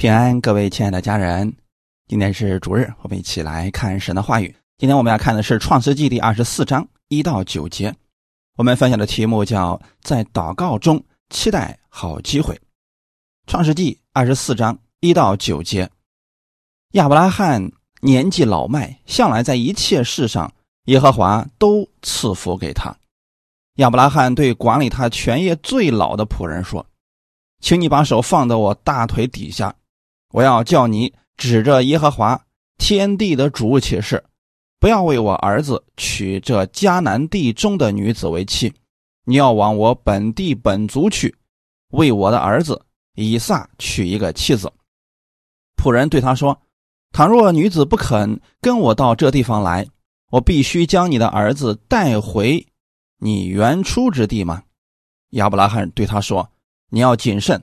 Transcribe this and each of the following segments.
平安，各位亲爱的家人，今天是主日，我们一起来看神的话语。今天我们要看的是《创世纪》第二十四章一到九节。我们分享的题目叫“在祷告中期待好机会”。《创世纪》二十四章一到九节，亚伯拉罕年纪老迈，向来在一切事上，耶和华都赐福给他。亚伯拉罕对管理他全业最老的仆人说：“请你把手放到我大腿底下。”我要叫你指着耶和华天地的主起誓，不要为我儿子娶这迦南地中的女子为妻，你要往我本地本族去，为我的儿子以撒娶一个妻子。仆人对他说：“倘若女子不肯跟我到这地方来，我必须将你的儿子带回你原出之地吗？”亚伯拉罕对他说：“你要谨慎。”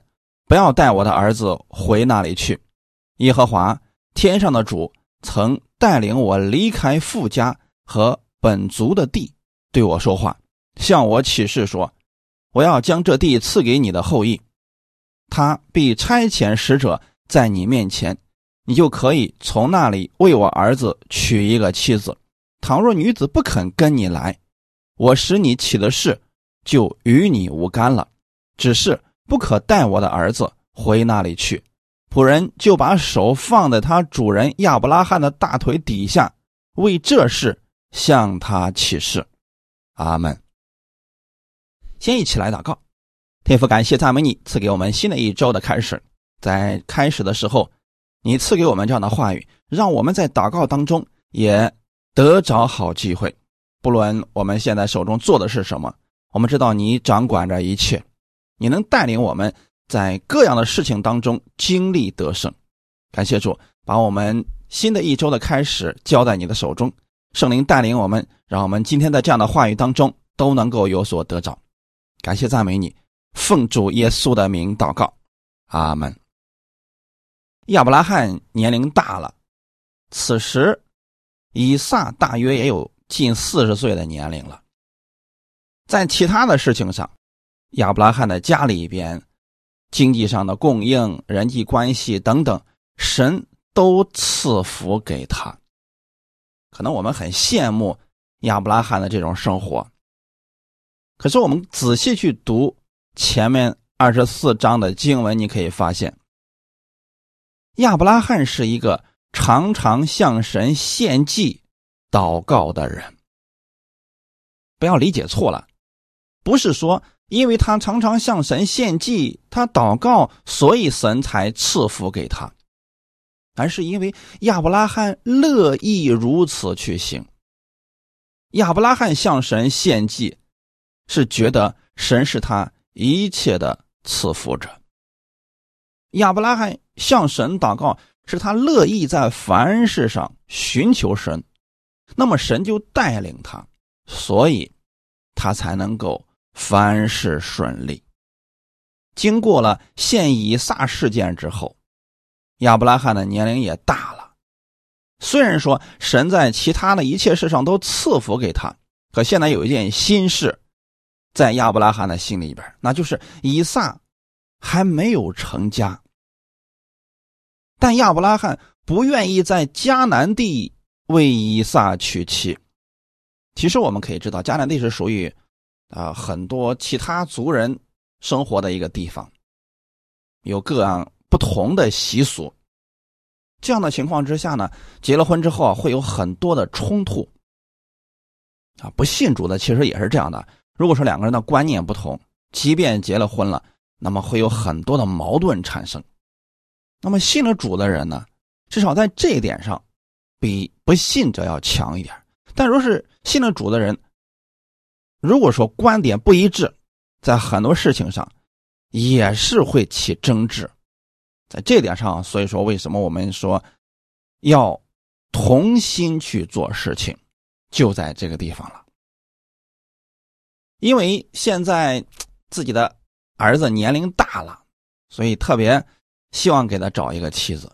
不要带我的儿子回那里去。耶和华天上的主曾带领我离开富家和本族的地，对我说话，向我起誓说：“我要将这地赐给你的后裔，他必差遣使者在你面前，你就可以从那里为我儿子娶一个妻子。倘若女子不肯跟你来，我使你起的誓就与你无干了。只是。”不可带我的儿子回那里去。仆人就把手放在他主人亚伯拉罕的大腿底下，为这事向他起誓。阿门。先一起来祷告，天父，感谢赞美你赐给我们新的一周的开始。在开始的时候，你赐给我们这样的话语，让我们在祷告当中也得着好机会。不论我们现在手中做的是什么，我们知道你掌管着一切。你能带领我们在各样的事情当中经历得胜，感谢主，把我们新的一周的开始交在你的手中，圣灵带领我们，让我们今天在这样的话语当中都能够有所得着。感谢赞美你，奉主耶稣的名祷告，阿门。亚伯拉罕年龄大了，此时以撒大约也有近四十岁的年龄了，在其他的事情上。亚伯拉罕的家里边，经济上的供应、人际关系等等，神都赐福给他。可能我们很羡慕亚伯拉罕的这种生活，可是我们仔细去读前面二十四章的经文，你可以发现，亚伯拉罕是一个常常向神献祭、祷告的人。不要理解错了，不是说。因为他常常向神献祭，他祷告，所以神才赐福给他，而是因为亚伯拉罕乐意如此去行。亚伯拉罕向神献祭，是觉得神是他一切的赐福者。亚伯拉罕向神祷告，是他乐意在凡事上寻求神，那么神就带领他，所以他才能够。凡事顺利。经过了献以撒事件之后，亚伯拉罕的年龄也大了。虽然说神在其他的一切事上都赐福给他，可现在有一件心事，在亚伯拉罕的心里边，那就是以撒还没有成家。但亚伯拉罕不愿意在迦南地为以撒娶妻。其实我们可以知道，迦南地是属于。啊，很多其他族人生活的一个地方，有各样不同的习俗。这样的情况之下呢，结了婚之后啊，会有很多的冲突。啊，不信主的其实也是这样的。如果说两个人的观念不同，即便结了婚了，那么会有很多的矛盾产生。那么信了主的人呢，至少在这一点上，比不信者要强一点。但若是信了主的人，如果说观点不一致，在很多事情上也是会起争执，在这点上，所以说为什么我们说要同心去做事情，就在这个地方了。因为现在自己的儿子年龄大了，所以特别希望给他找一个妻子。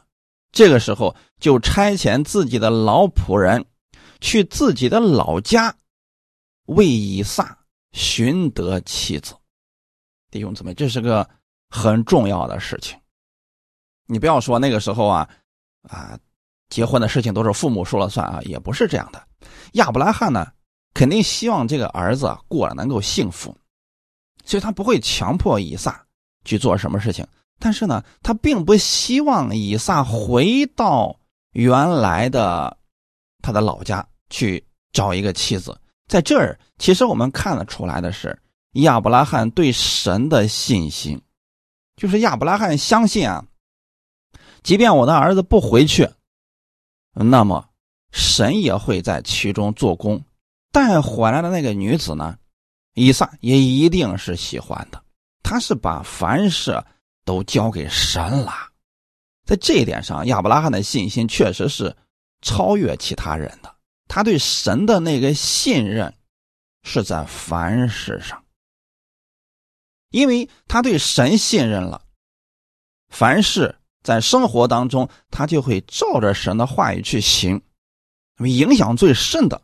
这个时候就差遣自己的老仆人去自己的老家。为以撒寻得妻子，弟兄姊妹，这是个很重要的事情。你不要说那个时候啊，啊，结婚的事情都是父母说了算啊，也不是这样的。亚伯拉罕呢，肯定希望这个儿子过得能够幸福，所以他不会强迫以撒去做什么事情。但是呢，他并不希望以撒回到原来的他的老家去找一个妻子。在这儿，其实我们看得出来的是亚伯拉罕对神的信心，就是亚伯拉罕相信啊，即便我的儿子不回去，那么神也会在其中做工，带回来的那个女子呢，以撒也一定是喜欢的。他是把凡事都交给神了，在这一点上，亚伯拉罕的信心确实是超越其他人的。他对神的那个信任，是在凡事上，因为他对神信任了，凡事在生活当中，他就会照着神的话语去行。影响最深的，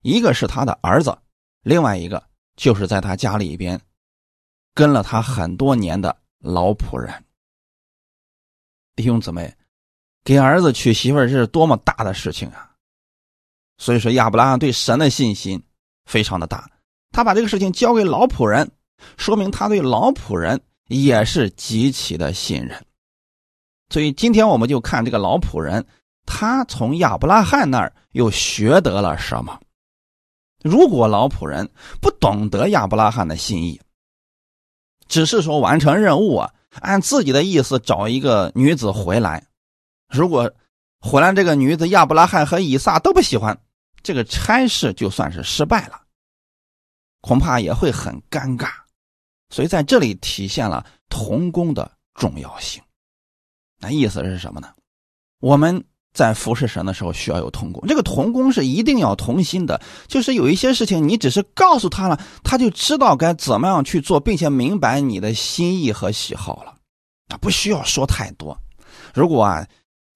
一个是他的儿子，另外一个就是在他家里边跟了他很多年的老仆人。弟兄姊妹，给儿子娶媳妇这是多么大的事情啊！所以说，亚伯拉罕对神的信心非常的大，他把这个事情交给老仆人，说明他对老仆人也是极其的信任。所以今天我们就看这个老仆人，他从亚伯拉罕那儿又学得了什么？如果老仆人不懂得亚伯拉罕的心意，只是说完成任务啊，按自己的意思找一个女子回来，如果回来这个女子亚伯拉罕和以撒都不喜欢。这个差事就算是失败了，恐怕也会很尴尬，所以在这里体现了童工的重要性。那意思是什么呢？我们在服侍神的时候需要有童工，这个童工是一定要同心的，就是有一些事情你只是告诉他了，他就知道该怎么样去做，并且明白你的心意和喜好了，啊，不需要说太多。如果啊。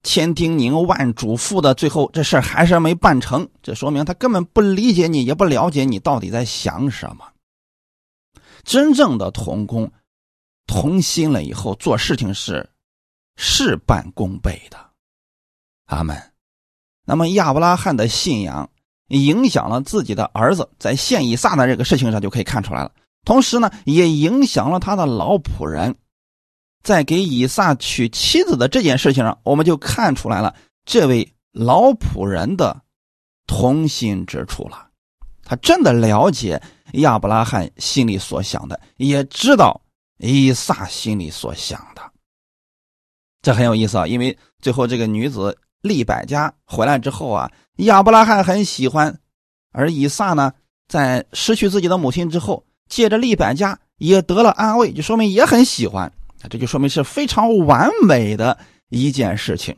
千叮咛万嘱咐的，最后这事还是没办成，这说明他根本不理解你，也不了解你到底在想什么。真正的同工同心了以后，做事情是事半功倍的。阿门。那么亚伯拉罕的信仰影响了自己的儿子，在献以撒的这个事情上就可以看出来了。同时呢，也影响了他的老仆人。在给以撒娶妻子的这件事情上，我们就看出来了这位老仆人的同心之处了。他真的了解亚伯拉罕心里所想的，也知道以撒心里所想的。这很有意思啊，因为最后这个女子利百加回来之后啊，亚伯拉罕很喜欢，而以撒呢，在失去自己的母亲之后，借着利百加也得了安慰，就说明也很喜欢。这就说明是非常完美的一件事情，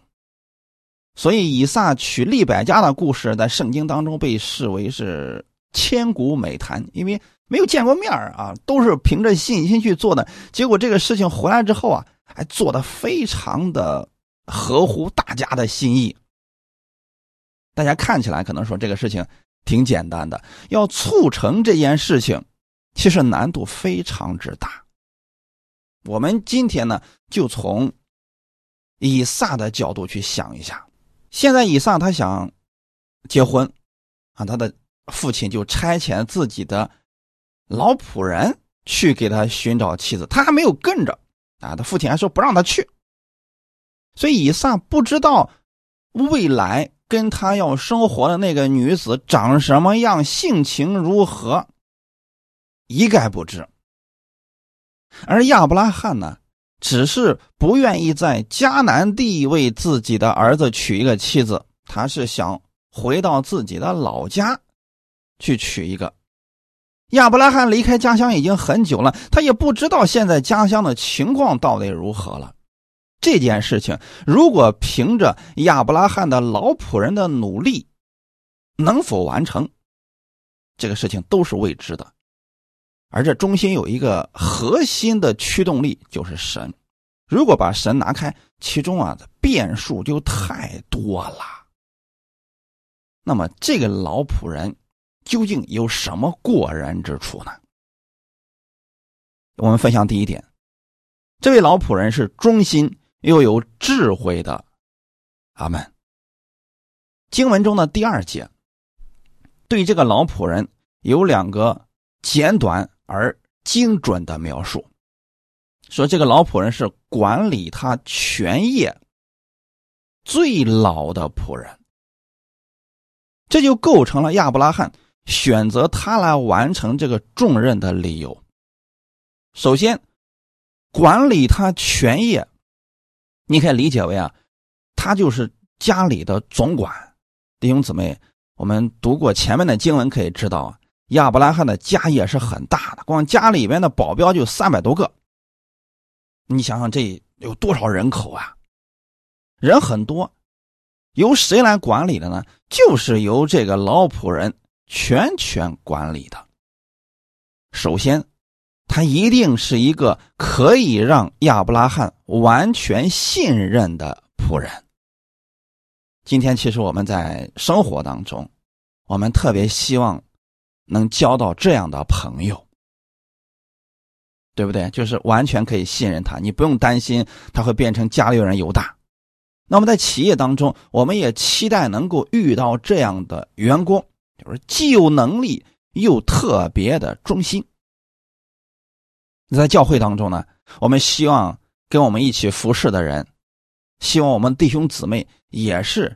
所以以撒娶利百家的故事在圣经当中被视为是千古美谈，因为没有见过面啊，都是凭着信心去做的。结果这个事情回来之后啊，还做的非常的合乎大家的心意。大家看起来可能说这个事情挺简单的，要促成这件事情，其实难度非常之大。我们今天呢，就从以撒的角度去想一下。现在以撒他想结婚，啊，他的父亲就差遣自己的老仆人去给他寻找妻子，他还没有跟着，啊，他父亲还说不让他去。所以以撒不知道未来跟他要生活的那个女子长什么样，性情如何，一概不知。而亚伯拉罕呢，只是不愿意在迦南地为自己的儿子娶一个妻子，他是想回到自己的老家去娶一个。亚伯拉罕离开家乡已经很久了，他也不知道现在家乡的情况到底如何了。这件事情如果凭着亚伯拉罕的老仆人的努力，能否完成，这个事情都是未知的。而这中心有一个核心的驱动力，就是神。如果把神拿开，其中啊变数就太多了。那么这个老仆人究竟有什么过人之处呢？我们分享第一点，这位老仆人是忠心又有智慧的。阿门。经文中的第二节，对这个老仆人有两个简短而精准的描述，说这个老仆人是管理他全业最老的仆人，这就构成了亚伯拉罕选择他来完成这个重任的理由。首先，管理他全业，你可以理解为啊，他就是家里的总管。弟兄姊妹，我们读过前面的经文，可以知道啊，亚伯拉罕的家业是很大的，光家里边的保镖就三百多个。你想想，这有多少人口啊？人很多，由谁来管理的呢？就是由这个老仆人全权管理的。首先。他一定是一个可以让亚伯拉罕完全信任的仆人。今天，其实我们在生活当中，我们特别希望能交到这样的朋友，对不对？就是完全可以信任他，你不用担心他会变成家里人犹大。那么，在企业当中，我们也期待能够遇到这样的员工，就是既有能力又特别的忠心。在教会当中呢，我们希望跟我们一起服侍的人，希望我们弟兄姊妹也是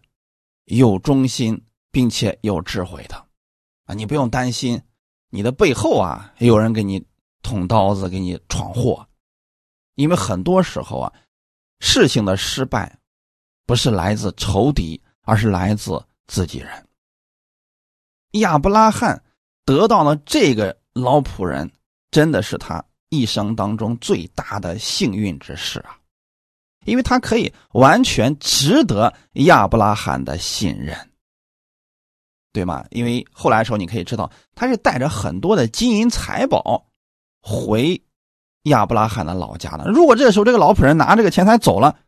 有忠心并且有智慧的啊！你不用担心你的背后啊有人给你捅刀子、给你闯祸，因为很多时候啊，事情的失败不是来自仇敌，而是来自自己人。亚伯拉罕得到了这个老仆人，真的是他。一生当中最大的幸运之事啊，因为他可以完全值得亚伯拉罕的信任，对吗？因为后来的时候你可以知道，他是带着很多的金银财宝回亚伯拉罕的老家的。如果这个时候这个老仆人拿这个钱财走了，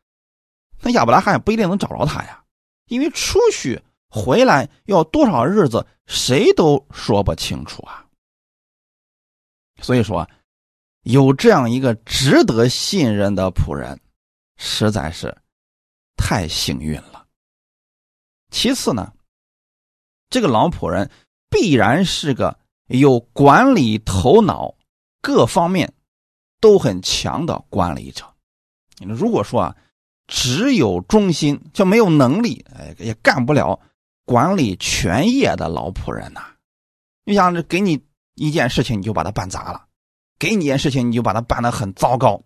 那亚伯拉罕也不一定能找着他呀，因为出去回来要多少日子，谁都说不清楚啊。所以说。有这样一个值得信任的仆人，实在是太幸运了。其次呢，这个老仆人必然是个有管理头脑、各方面都很强的管理者。如果说啊，只有忠心就没有能力，哎，也干不了管理全业的老仆人呐。你想，这给你一件事情，你就把它办砸了。给你一件事情，你就把它办得很糟糕，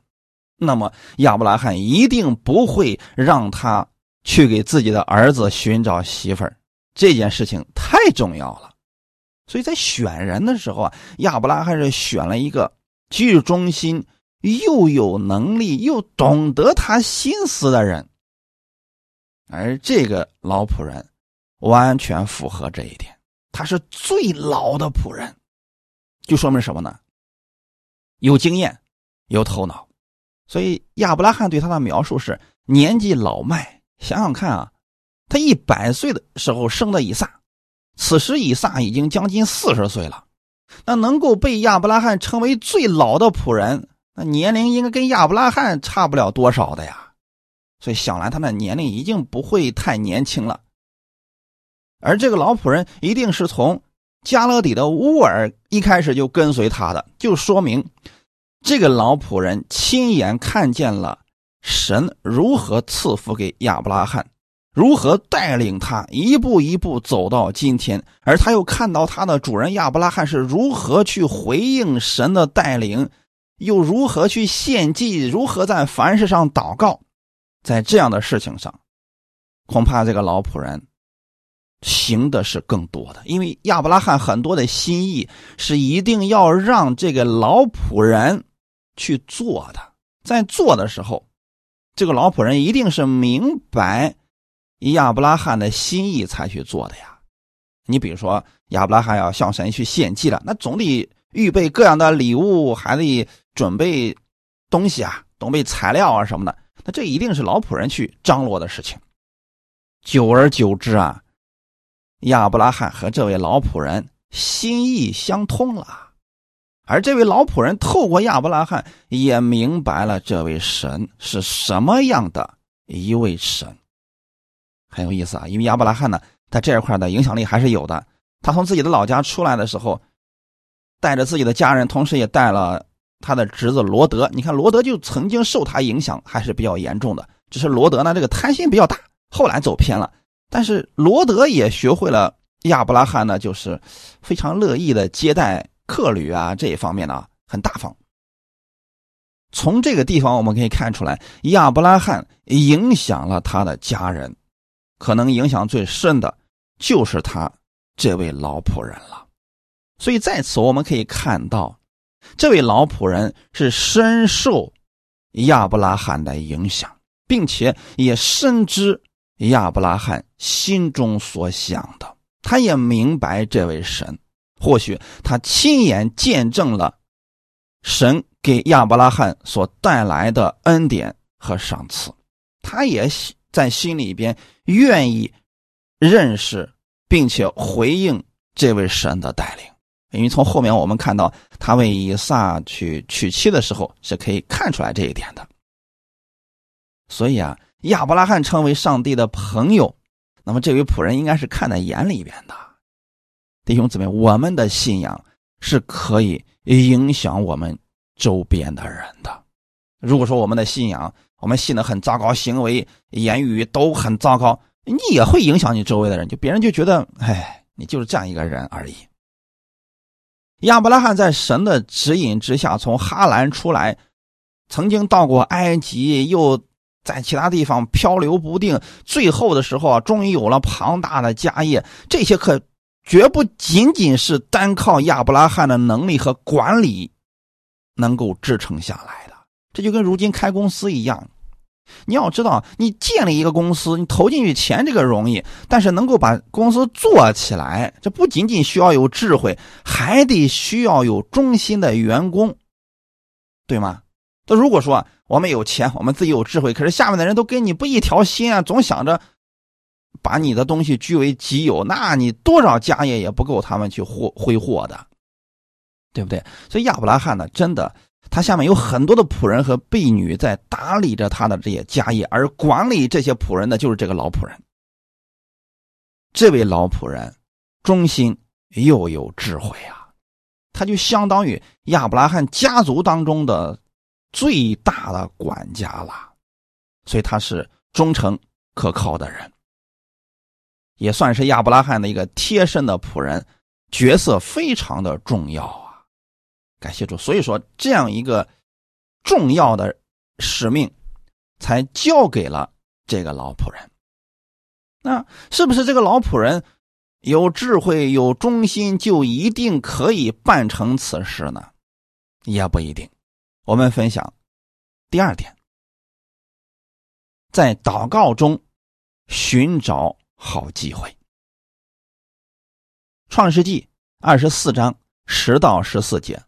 那么亚伯拉罕一定不会让他去给自己的儿子寻找媳妇儿。这件事情太重要了，所以在选人的时候啊，亚伯拉罕是选了一个既忠心又有能力又懂得他心思的人，而这个老仆人完全符合这一点，他是最老的仆人，就说明什么呢？有经验，有头脑，所以亚伯拉罕对他的描述是年纪老迈。想想看啊，他一百岁的时候生的以撒，此时以撒已经将近四十岁了。那能够被亚伯拉罕称为最老的仆人，那年龄应该跟亚伯拉罕差不了多少的呀。所以想来他的年龄已经不会太年轻了。而这个老仆人一定是从。加勒底的乌尔一开始就跟随他的，就说明这个老仆人亲眼看见了神如何赐福给亚伯拉罕，如何带领他一步一步走到今天，而他又看到他的主人亚伯拉罕是如何去回应神的带领，又如何去献祭，如何在凡事上祷告，在这样的事情上，恐怕这个老仆人。行的是更多的，因为亚伯拉罕很多的心意是一定要让这个老仆人去做的，在做的时候，这个老仆人一定是明白亚伯拉罕的心意才去做的呀。你比如说，亚伯拉罕要向神去献祭了，那总得预备各样的礼物，还得准备东西啊，准备材料啊什么的，那这一定是老仆人去张罗的事情。久而久之啊。亚伯拉罕和这位老仆人心意相通了，而这位老仆人透过亚伯拉罕也明白了这位神是什么样的一位神，很有意思啊。因为亚伯拉罕呢，在这一块的影响力还是有的。他从自己的老家出来的时候，带着自己的家人，同时也带了他的侄子罗德。你看，罗德就曾经受他影响，还是比较严重的。只是罗德呢，这个贪心比较大，后来走偏了。但是罗德也学会了亚伯拉罕呢，就是非常乐意的接待。客旅啊，这一方面呢很大方。从这个地方我们可以看出来，亚伯拉罕影响了他的家人，可能影响最深的就是他这位老仆人了。所以在此我们可以看到，这位老仆人是深受亚伯拉罕的影响，并且也深知亚伯拉罕心中所想的，他也明白这位神。或许他亲眼见证了神给亚伯拉罕所带来的恩典和赏赐，他也在心里边愿意认识并且回应这位神的带领。因为从后面我们看到他为以撒去娶妻的时候，是可以看出来这一点的。所以啊，亚伯拉罕成为上帝的朋友，那么这位仆人应该是看在眼里边的。弟兄姊妹，我们的信仰是可以影响我们周边的人的。如果说我们的信仰，我们信的很糟糕，行为、言语都很糟糕，你也会影响你周围的人，就别人就觉得，哎，你就是这样一个人而已。亚伯拉罕在神的指引之下，从哈兰出来，曾经到过埃及，又在其他地方漂流不定，最后的时候啊，终于有了庞大的家业，这些可。绝不仅仅是单靠亚伯拉罕的能力和管理能够支撑下来的，这就跟如今开公司一样。你要知道，你建立一个公司，你投进去钱这个容易，但是能够把公司做起来，这不仅仅需要有智慧，还得需要有忠心的员工，对吗？那如果说我们有钱，我们自己有智慧，可是下面的人都跟你不一条心啊，总想着。把你的东西据为己有，那你多少家业也不够他们去挥挥霍的，对不对？所以亚伯拉罕呢，真的，他下面有很多的仆人和婢女在打理着他的这些家业，而管理这些仆人的就是这个老仆人。这位老仆人忠心又有智慧啊，他就相当于亚伯拉罕家族当中的最大的管家了，所以他是忠诚可靠的人。也算是亚伯拉罕的一个贴身的仆人，角色非常的重要！感谢主，所以说这样一个重要的使命，才交给了这个老仆人。那是不是这个老仆人有智慧、有忠心，就一定可以办成此事呢？也不一定。我们分享第二点，在祷告中寻找。好机会。创世纪二十四章十到十四节，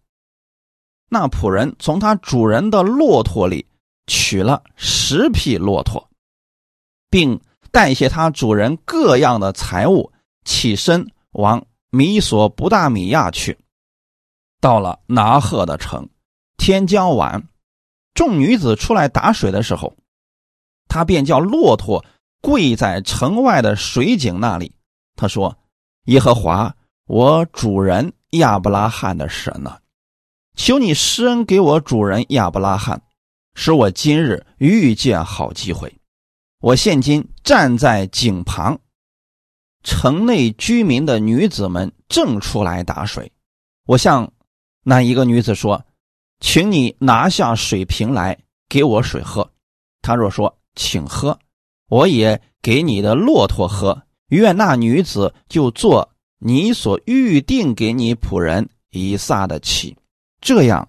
那仆人从他主人的骆驼里取了十匹骆驼，并带些他主人各样的财物，起身往米索不大米亚去。到了拿赫的城，天将晚，众女子出来打水的时候，他便叫骆驼。跪在城外的水井那里，他说：“耶和华，我主人亚伯拉罕的神呢？求你施恩给我主人亚伯拉罕，使我今日遇见好机会。我现今站在井旁，城内居民的女子们正出来打水。我向那一个女子说：‘请你拿下水瓶来给我水喝。’她若说：‘请喝。’”我也给你的骆驼喝，愿那女子就做你所预定给你仆人以撒的妻，这样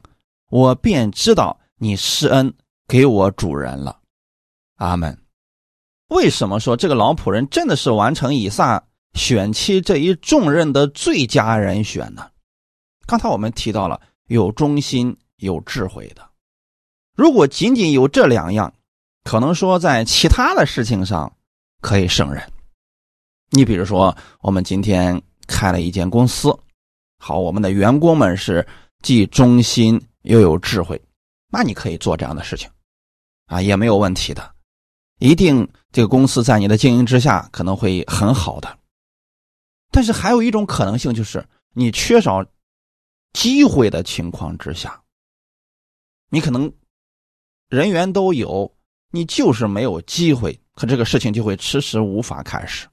我便知道你施恩给我主人了。阿门。为什么说这个老仆人真的是完成以撒选妻这一重任的最佳人选呢？刚才我们提到了有忠心、有智慧的，如果仅仅有这两样。可能说，在其他的事情上可以胜任。你比如说，我们今天开了一间公司，好，我们的员工们是既忠心又有智慧，那你可以做这样的事情，啊，也没有问题的。一定这个公司在你的经营之下可能会很好的。但是还有一种可能性，就是你缺少机会的情况之下，你可能人员都有，你就是没有机会，可这个事情就会迟迟无法开始。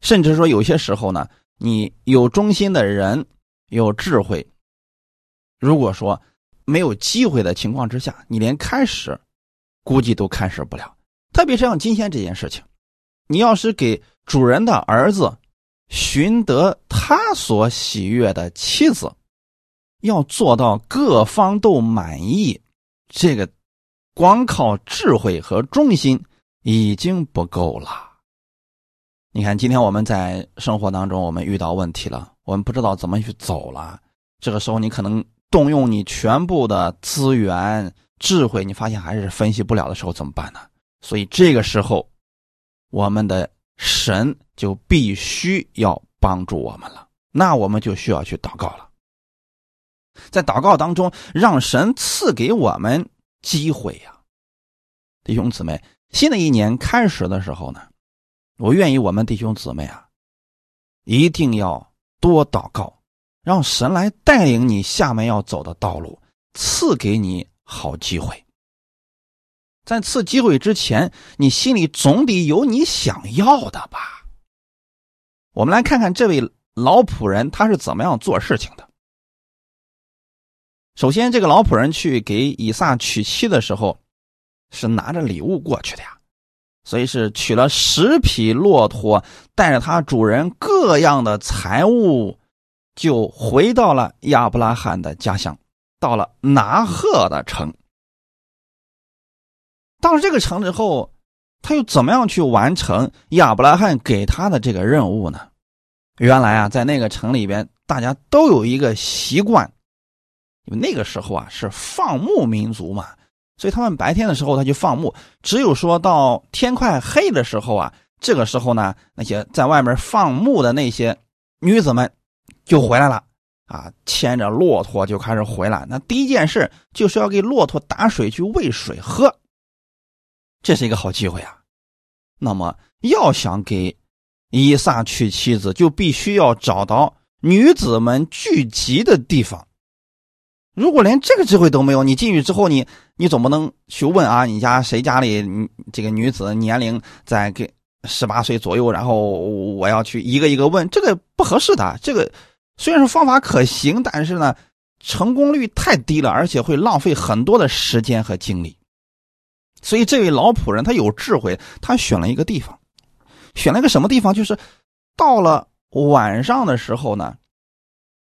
甚至说有些时候呢，你有忠心的人，有智慧，如果说没有机会的情况之下，你连开始估计都开始不了。特别是像今天这件事情，你要是给主人的儿子寻得他所喜悦的妻子，要做到各方都满意，这个光靠智慧和忠心已经不够了。你看，今天我们在生活当中，我们遇到问题了，我们不知道怎么去走了。这个时候，你可能动用你全部的资源、智慧，你发现还是分析不了的时候，怎么办呢？所以这个时候，我们的神就必须要帮助我们了。那我们就需要去祷告了，在祷告当中，让神赐给我们机会呀，弟兄姊妹。新的一年开始的时候呢？我愿意，我们弟兄姊妹啊，一定要多祷告，让神来带领你下面要走的道路，赐给你好机会。在赐机会之前，你心里总得有你想要的吧？我们来看看这位老仆人他是怎么样做事情的。首先，这个老仆人去给以撒娶妻的时候，是拿着礼物过去的呀。所以是取了十匹骆驼，带着他主人各样的财物，就回到了亚伯拉罕的家乡，到了拿鹤的城。到了这个城之后，他又怎么样去完成亚伯拉罕给他的这个任务呢？原来啊，在那个城里边，大家都有一个习惯，因为那个时候啊是放牧民族嘛。所以他们白天的时候他就放牧，只有说到天快黑的时候啊，这个时候呢，那些在外面放牧的那些女子们就回来了啊，牵着骆驼就开始回来。那第一件事就是要给骆驼打水去喂水喝，这是一个好机会啊。那么要想给以撒娶妻子，就必须要找到女子们聚集的地方。如果连这个机会都没有，你进去之后，你你总不能去问啊，你家谁家里这个女子年龄在给十八岁左右，然后我要去一个一个问，这个不合适的。这个虽然说方法可行，但是呢，成功率太低了，而且会浪费很多的时间和精力。所以这位老仆人他有智慧，他选了一个地方，选了一个什么地方？就是到了晚上的时候呢，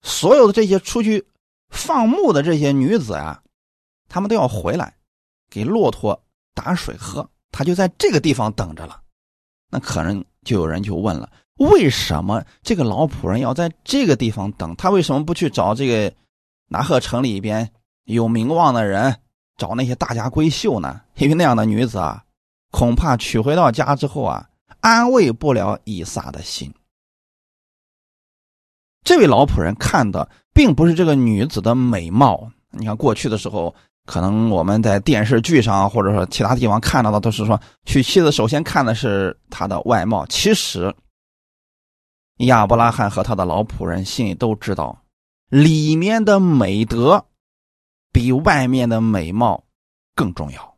所有的这些出去。放牧的这些女子啊，他们都要回来，给骆驼打水喝。他就在这个地方等着了。那可能就有人就问了：为什么这个老仆人要在这个地方等？他为什么不去找这个拿鹤城里边有名望的人，找那些大家闺秀呢？因为那样的女子啊，恐怕娶回到家之后啊，安慰不了以撒的心。这位老仆人看的并不是这个女子的美貌。你看过去的时候，可能我们在电视剧上或者说其他地方看到的，都是说娶妻子首先看的是她的外貌。其实，亚伯拉罕和他的老仆人心里都知道，里面的美德比外面的美貌更重要。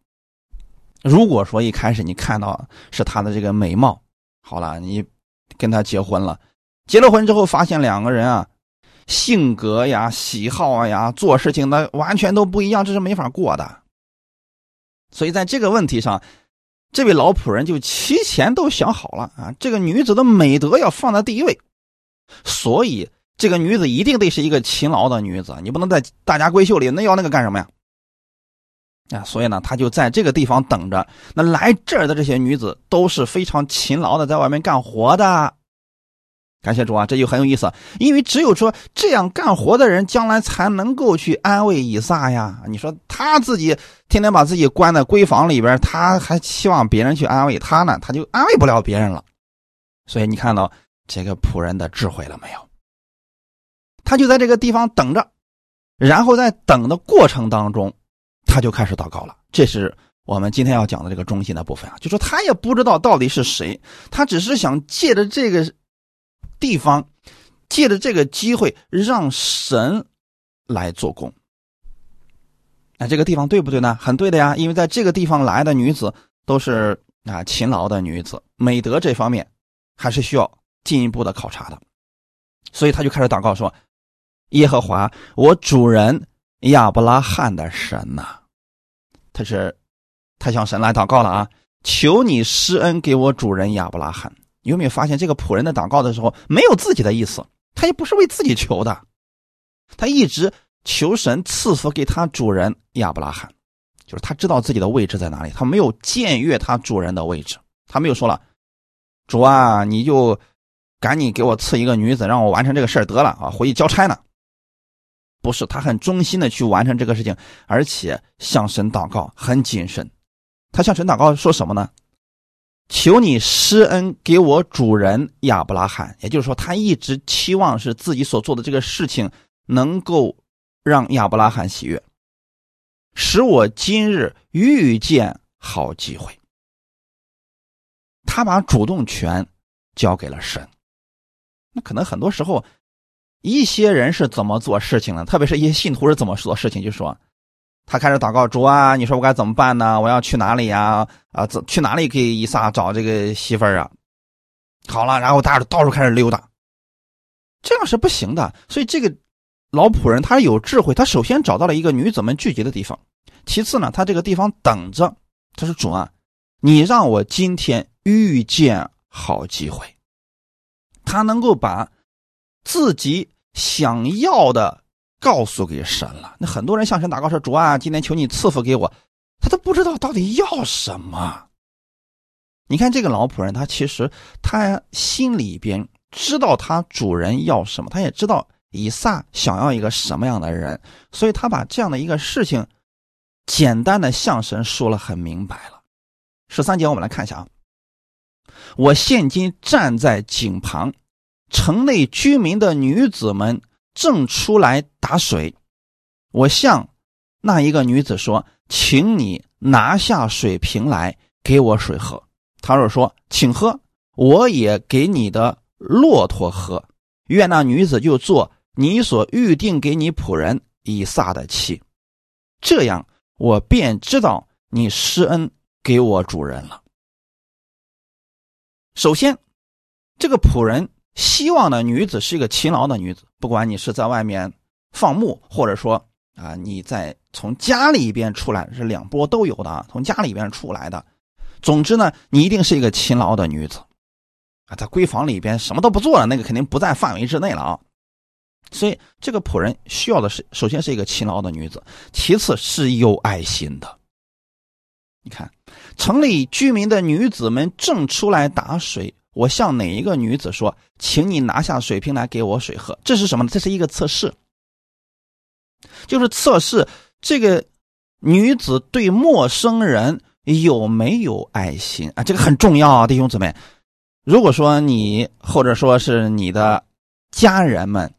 如果说一开始你看到是他的这个美貌，好了，你跟他结婚了。结了婚之后，发现两个人啊，性格呀、喜好呀、做事情的完全都不一样，这是没法过的。所以在这个问题上，这位老仆人就提前都想好了啊，这个女子的美德要放在第一位，所以这个女子一定得是一个勤劳的女子，你不能在大家闺秀里那要那个干什么呀？啊，所以呢，他就在这个地方等着。那来这儿的这些女子都是非常勤劳的，在外面干活的。感谢主啊，这就很有意思，因为只有说这样干活的人，将来才能够去安慰以撒呀。你说他自己天天把自己关在闺房里边，他还期望别人去安慰他呢，他就安慰不了别人了。所以你看到这个仆人的智慧了没有？他就在这个地方等着，然后在等的过程当中，他就开始祷告了。这是我们今天要讲的这个中心的部分啊，就说他也不知道到底是谁，他只是想借着这个地方，借着这个机会让神来做工。那这个地方对不对呢？很对的呀，因为在这个地方来的女子都是啊勤劳的女子，美德这方面还是需要进一步的考察的。所以他就开始祷告说：“耶和华，我主人亚伯拉罕的神呐，他是他向神来祷告了啊！求你施恩给我主人亚伯拉罕。有没有发现这个仆人的祷告的时候没有自己的意思？他也不是为自己求的，他一直求神赐福给他主人亚伯拉罕，就是他知道自己的位置在哪里，他没有僭越他主人的位置，他没有说了，主啊，你就。”赶紧给我赐一个女子，让我完成这个事儿得了啊！回去交差呢。不是，他很忠心的去完成这个事情，而且向神祷告很谨慎。他向神祷告说什么呢？求你施恩给我主人亚伯拉罕。也就是说，他一直期望是自己所做的这个事情能够让亚伯拉罕喜悦，使我今日遇见好机会。他把主动权交给了神。那可能很多时候，一些人是怎么做事情呢？特别是一些信徒是怎么做事情？就说他开始祷告主啊，你说我该怎么办呢？我要去哪里呀？啊，怎去哪里给以撒找这个媳妇儿啊？好了，然后大家到处开始溜达，这样是不行的。所以这个老仆人他有智慧，他首先找到了一个女子们聚集的地方，其次呢，他这个地方等着。他说：“主啊，你让我今天遇见好机会。”他能够把自己想要的告诉给神了。那很多人向神祷告说：“主啊，今天求你赐福给我。”他都不知道到底要什么。你看这个老仆人，他其实他心里边知道他主人要什么，他也知道以撒想要一个什么样的人，所以他把这样的一个事情简单的向神说了很明白了。十三节，我们来看一下啊。我现今站在井旁，城内居民的女子们正出来打水。我向那一个女子说：“请你拿下水瓶来给我水喝。”她若说：“请喝。”我也给你的骆驼喝。愿那女子就做你所预定给你仆人以撒的妻。这样，我便知道你施恩给我主人了。首先，这个仆人希望的女子是一个勤劳的女子。不管你是在外面放牧，或者说啊，你在从家里边出来，是两波都有的啊。从家里边出来的，总之呢，你一定是一个勤劳的女子啊。在闺房里边什么都不做了，那个肯定不在范围之内了啊。所以，这个仆人需要的是，首先是一个勤劳的女子，其次是有爱心的。你看，城里居民的女子们正出来打水。我向哪一个女子说：“请你拿下水瓶来给我水喝。”这是什么呢？这是一个测试，就是测试这个女子对陌生人有没有爱心啊？这个很重要啊，弟兄姊妹。如果说你或者说是你的家人们，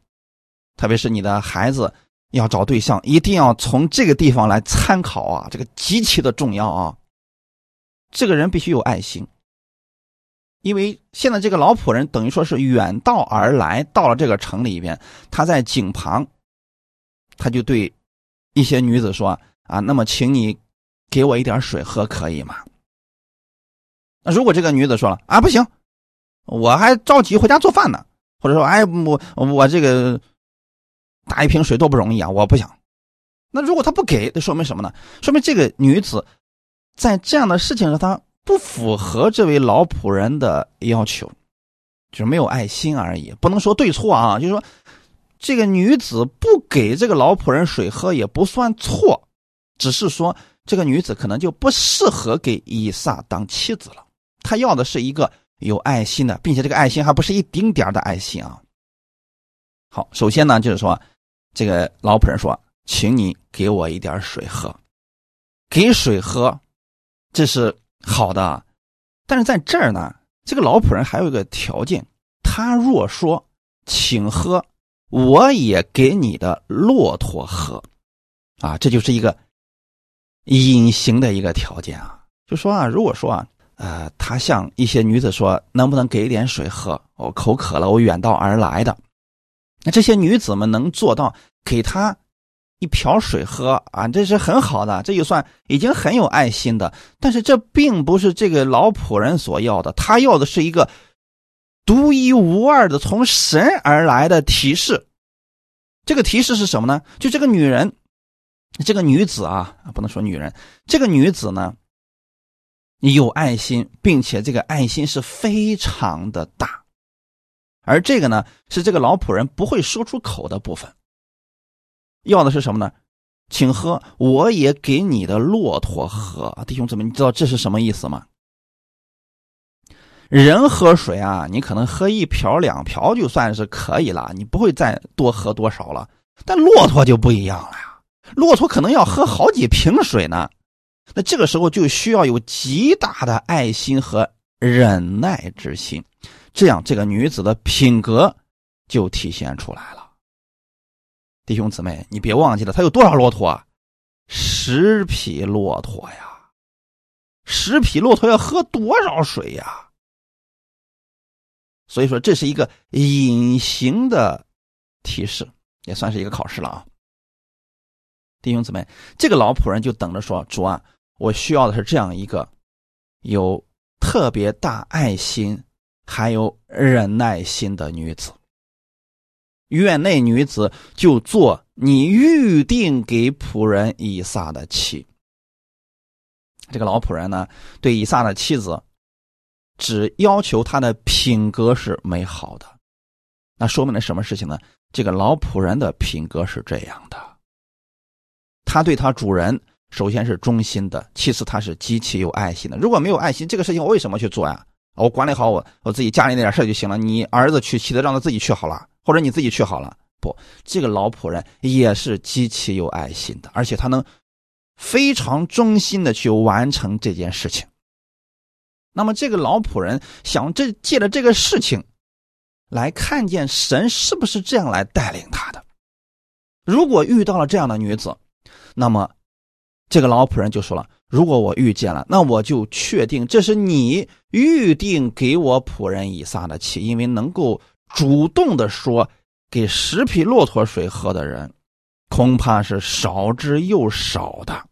特别是你的孩子。要找对象，一定要从这个地方来参考啊！这个极其的重要啊！这个人必须有爱心，因为现在这个老仆人等于说是远道而来，到了这个城里边，他在井旁，他就对一些女子说：“啊，那么请你给我一点水喝，可以吗？”那如果这个女子说了：“啊，不行，我还着急回家做饭呢。”或者说：“哎，我我这个。”打一瓶水多不容易啊！我不想。那如果他不给，这说明什么呢？说明这个女子在这样的事情上，她不符合这位老仆人的要求，就是没有爱心而已。不能说对错啊，就是说这个女子不给这个老仆人水喝也不算错，只是说这个女子可能就不适合给以撒当妻子了。她要的是一个有爱心的，并且这个爱心还不是一丁点的爱心啊。好，首先呢，就是说。这个老仆人说：“请你给我一点水喝，给水喝，这是好的。但是在这儿呢，这个老仆人还有一个条件，他若说请喝，我也给你的骆驼喝。”啊，这就是一个隐形的一个条件啊。就说啊，如果说啊，呃，他向一些女子说：“能不能给点水喝？我口渴了，我远道而来的。”那这些女子们能做到给他一瓢水喝啊，这是很好的，这就算已经很有爱心的。但是这并不是这个老仆人所要的，他要的是一个独一无二的从神而来的提示。这个提示是什么呢？就这个女人，这个女子啊，不能说女人，这个女子呢有爱心，并且这个爱心是非常的大。而这个呢，是这个老仆人不会说出口的部分。要的是什么呢？请喝，我也给你的骆驼喝。弟兄姊妹，你知道这是什么意思吗？人喝水啊，你可能喝一瓢两瓢就算是可以了，你不会再多喝多少了。但骆驼就不一样了呀，骆驼可能要喝好几瓶水呢。那这个时候就需要有极大的爱心和忍耐之心。这样，这个女子的品格就体现出来了。弟兄姊妹，你别忘记了，他有多少骆驼啊？十匹骆驼呀！十匹骆驼要喝多少水呀？所以说，这是一个隐形的提示，也算是一个考试了啊。弟兄姊妹，这个老仆人就等着说：“主啊，我需要的是这样一个有特别大爱心。”还有忍耐心的女子，院内女子就做你预定给仆人以撒的妻。这个老仆人呢，对以撒的妻子，只要求他的品格是美好的。那说明了什么事情呢？这个老仆人的品格是这样的：他对他主人首先是忠心的，其次他是极其有爱心的。如果没有爱心，这个事情我为什么去做呀？我管理好我我自己家里那点事就行了。你儿子娶，妻子让他自己去好了，或者你自己去好了。不，这个老仆人也是极其有爱心的，而且他能非常忠心的去完成这件事情。那么，这个老仆人想这借着这个事情来看见神是不是这样来带领他的。如果遇到了这样的女子，那么这个老仆人就说了。如果我遇见了，那我就确定这是你预定给我仆人以撒的妻，因为能够主动的说给十匹骆驼水喝的人，恐怕是少之又少的。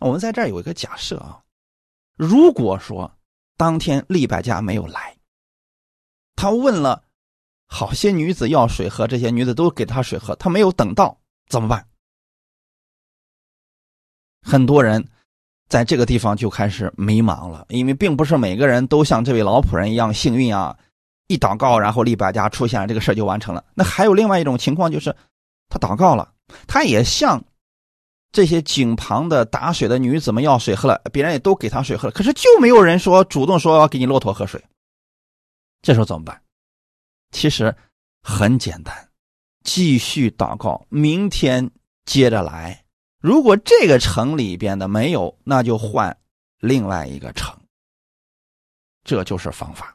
我们在这儿有一个假设啊，如果说当天利百加没有来，他问了好些女子要水喝，这些女子都给他水喝，他没有等到，怎么办？很多人在这个地方就开始迷茫了，因为并不是每个人都像这位老仆人一样幸运啊！一祷告，然后利百加出现了，这个事就完成了。那还有另外一种情况，就是他祷告了，他也向这些井旁的打水的女子们要水喝了，别人也都给他水喝了，可是就没有人说主动说要给你骆驼喝水。这时候怎么办？其实很简单，继续祷告，明天接着来。如果这个城里边的没有，那就换另外一个城。这就是方法。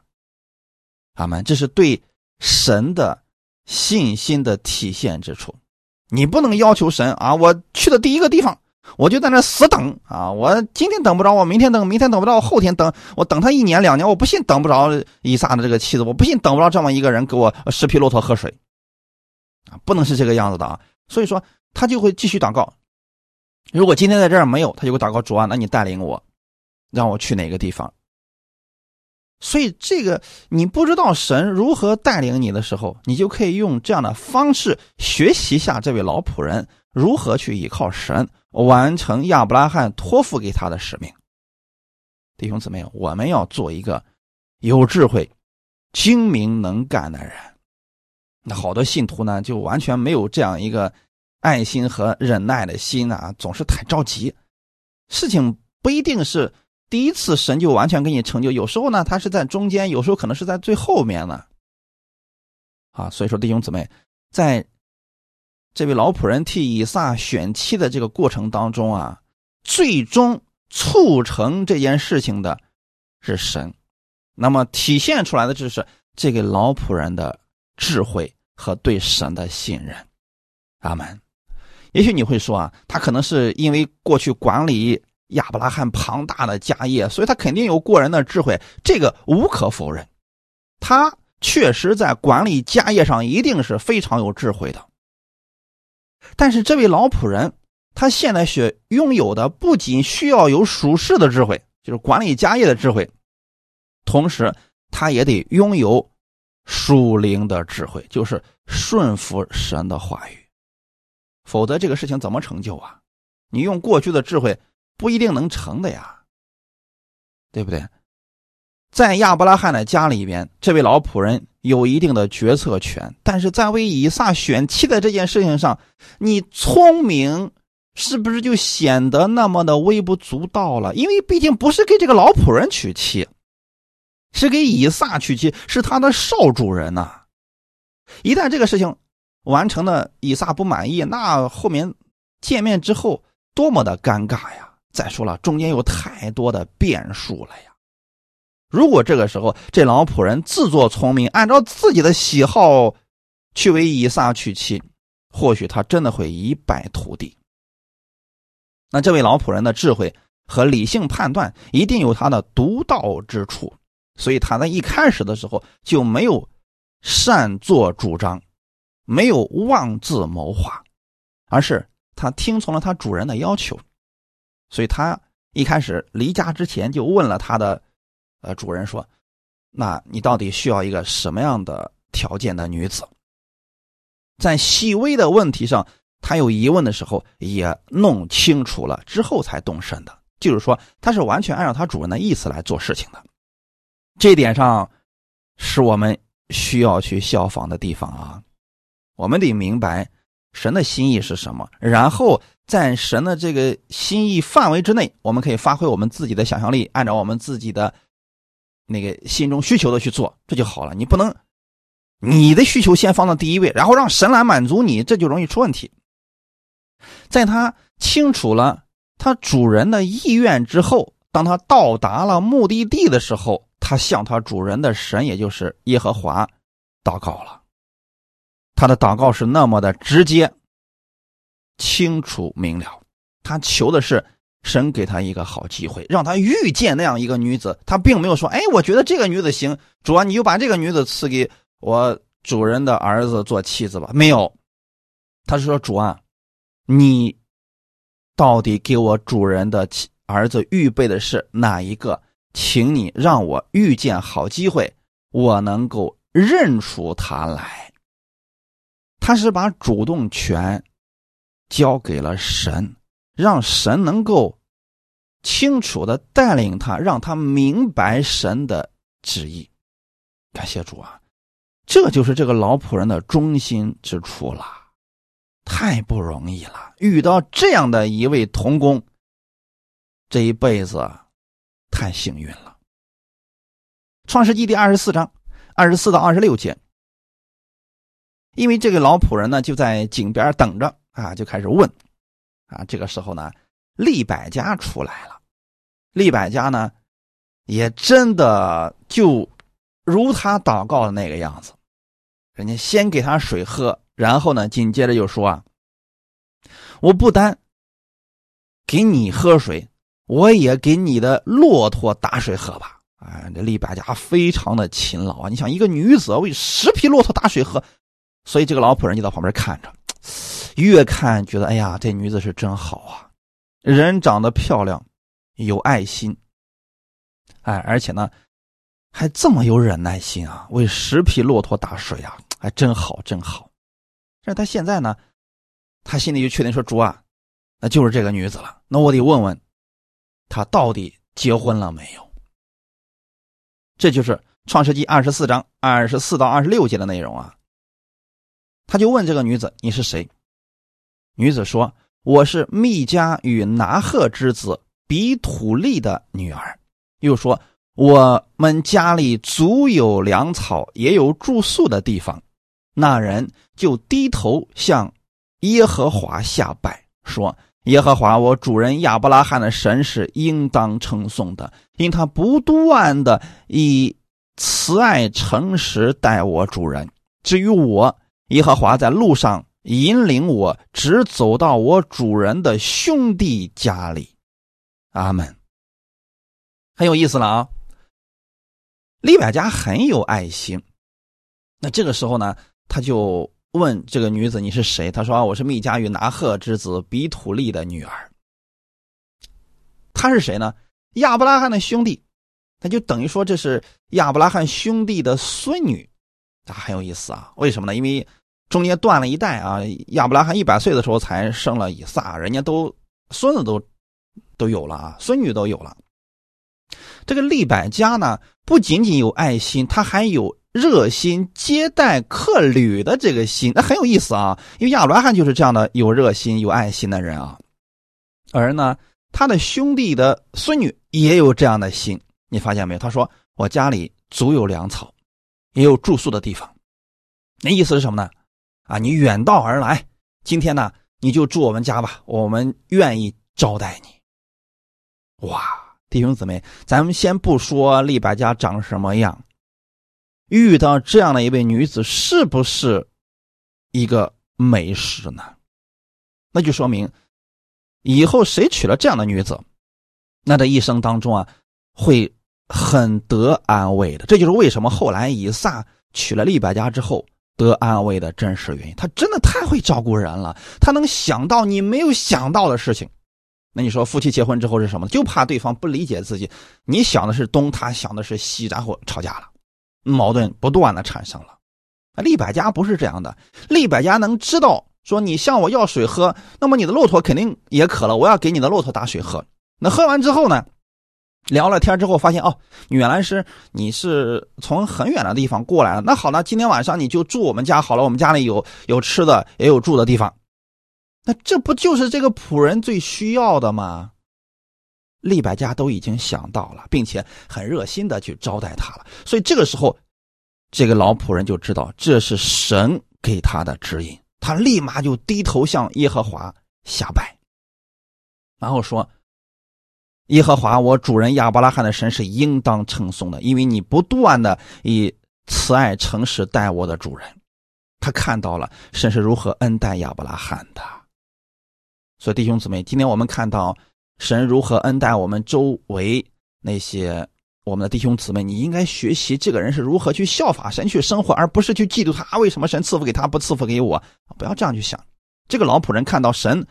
阿门。这是对神的信心的体现之处。你不能要求神啊！我去的第一个地方，我就在那死等啊！我今天等不着，我明天等，明天等不着，我后天等，我等他一年两年，我不信等不着以撒的这个妻子，我不信等不着这么一个人给我十匹骆驼喝水啊！不能是这个样子的啊！所以说，他就会继续祷告。如果今天在这儿没有，他就会祷告主啊，那你带领我，让我去哪个地方？所以这个你不知道神如何带领你的时候，你就可以用这样的方式学习一下这位老仆人如何去依靠神完成亚伯拉罕托付给他的使命。弟兄姊妹，我们要做一个有智慧、精明能干的人。那好多信徒呢，就完全没有这样一个。爱心和忍耐的心啊，总是太着急。事情不一定是第一次神就完全给你成就，有时候呢，他是在中间，有时候可能是在最后面呢。啊，所以说弟兄姊妹，在这位老仆人替以撒选妻的这个过程当中啊，最终促成这件事情的是神。那么体现出来的就是这个老仆人的智慧和对神的信任。阿门。也许你会说啊，他可能是因为过去管理亚伯拉罕庞大的家业，所以他肯定有过人的智慧，这个无可否认。他确实在管理家业上一定是非常有智慧的。但是这位老仆人，他现在需拥有的不仅需要有属世的智慧，就是管理家业的智慧，同时他也得拥有属灵的智慧，就是顺服神的话语。否则这个事情怎么成就啊？你用过去的智慧不一定能成的呀，对不对？在亚伯拉罕的家里边，这位老仆人有一定的决策权，但是在为以撒选妻的这件事情上，你聪明是不是就显得那么的微不足道了？因为毕竟不是给这个老仆人娶妻，是给以撒娶妻，是他的少主人呐。一旦这个事情完成了，以撒不满意，那后面见面之后多么的尴尬呀！再说了，中间有太多的变数了呀。如果这个时候这老仆人自作聪明，按照自己的喜好去为以撒娶妻，或许他真的会一败涂地。那这位老仆人的智慧和理性判断一定有他的独到之处，所以他在一开始的时候就没有擅作主张，没有妄自谋划，而是他听从了他主人的要求。所以他一开始离家之前就问了他的。呃，主人说：“那你到底需要一个什么样的条件的女子？”在细微的问题上，他有疑问的时候，也弄清楚了之后才动身的。就是说，他是完全按照他主人的意思来做事情的。这点上，是我们需要去效仿的地方啊。我们得明白神的心意是什么，然后在神的这个心意范围之内，我们可以发挥我们自己的想象力，按照我们自己的。那个心中需求的去做，这就好了。你不能你的需求先放到第一位，然后让神来满足你，这就容易出问题。在他清楚了他主人的意愿之后，当他到达了目的地的时候，他向他主人的神，也就是耶和华，祷告了。他的祷告是那么的直接、清楚明了，他求的是。神给他一个好机会，让他遇见那样一个女子。他并没有说：“哎，我觉得这个女子行，主啊，你就把这个女子赐给我主人的儿子做妻子吧。”没有，他是说：“主啊，你到底给我主人的儿子预备的是哪一个？请你让我遇见好机会，我能够认出他来。”他是把主动权交给了神。让神能够清楚的带领他，让他明白神的旨意。感谢主啊，这就是这个老仆人的忠心之处了，太不容易了。遇到这样的一位童工，这一辈子太幸运了。创世纪第二十四章二十四到二十六节，因为这个老仆人呢就在井边等着啊，就开始问。啊，这个时候呢，利百家出来了。利百家呢，也真的就如他祷告的那个样子，人家先给他水喝，然后呢，紧接着就说：“啊，我不单给你喝水，我也给你的骆驼打水喝吧。”哎，这利百家非常的勤劳啊！你想，一个女子为十匹骆驼打水喝，所以这个老仆人就在旁边看着。越看觉得，哎呀，这女子是真好啊，人长得漂亮，有爱心，哎，而且呢，还这么有忍耐心啊，为十匹骆驼打水啊，还真好，真好。但是他现在呢，他心里就确定说，主啊，那就是这个女子了，那我得问问，她到底结婚了没有？这就是创世纪二十四章二十四到二十六节的内容啊。他就问这个女子：“你是谁？”女子说：“我是密加与拿赫之子比土利的女儿。”又说：“我们家里足有粮草，也有住宿的地方。”那人就低头向耶和华下拜，说：“耶和华，我主人亚伯拉罕的神是应当称颂的，因他不断的以慈爱诚实待我主人。至于我。”耶和华在路上引领我，直走到我主人的兄弟家里。阿门。很有意思了啊！利百加很有爱心。那这个时候呢，他就问这个女子：“你是谁？”他说：“我是密加与拿赫之子比土利的女儿。”他是谁呢？亚伯拉罕的兄弟，那就等于说这是亚伯拉罕兄弟的孙女，啊，很有意思啊！为什么呢？因为中间断了一代啊，亚伯拉罕一百岁的时候才生了以撒，人家都孙子都都有了啊，孙女都有了。这个利百加呢，不仅仅有爱心，他还有热心接待客旅的这个心，那很有意思啊！因为亚伯拉罕就是这样的有热心、有爱心的人啊，而呢。他的兄弟的孙女也有这样的心，你发现没有？他说：“我家里足有粮草，也有住宿的地方。”那意思是什么呢？啊，你远道而来，今天呢，你就住我们家吧，我们愿意招待你。哇，弟兄姊妹，咱们先不说利百家长什么样，遇到这样的一位女子，是不是一个美事呢？那就说明。以后谁娶了这样的女子，那这一生当中啊，会很得安慰的。这就是为什么后来以撒娶了利百家之后得安慰的真实原因。他真的太会照顾人了，他能想到你没有想到的事情。那你说夫妻结婚之后是什么？就怕对方不理解自己。你想的是东，他想的是西，然后吵架了，矛盾不断的产生了。啊利百加不是这样的，利百加能知道。说你向我要水喝，那么你的骆驼肯定也渴了，我要给你的骆驼打水喝。那喝完之后呢，聊了天之后发现哦，原来是你是从很远的地方过来了。那好了，今天晚上你就住我们家好了，我们家里有有吃的，也有住的地方。那这不就是这个仆人最需要的吗？利百家都已经想到了，并且很热心的去招待他了。所以这个时候，这个老仆人就知道这是神给他的指引。他立马就低头向耶和华下拜，然后说：“耶和华，我主人亚伯拉罕的神是应当称颂的，因为你不断的以慈爱诚实待我的主人。”他看到了神是如何恩待亚伯拉罕的。所以弟兄姊妹，今天我们看到神如何恩待我们周围那些。我们的弟兄姊妹，你应该学习这个人是如何去效法神去生活，而不是去嫉妒他为什么神赐福给他不赐福给我。不要这样去想。这个老仆人看到神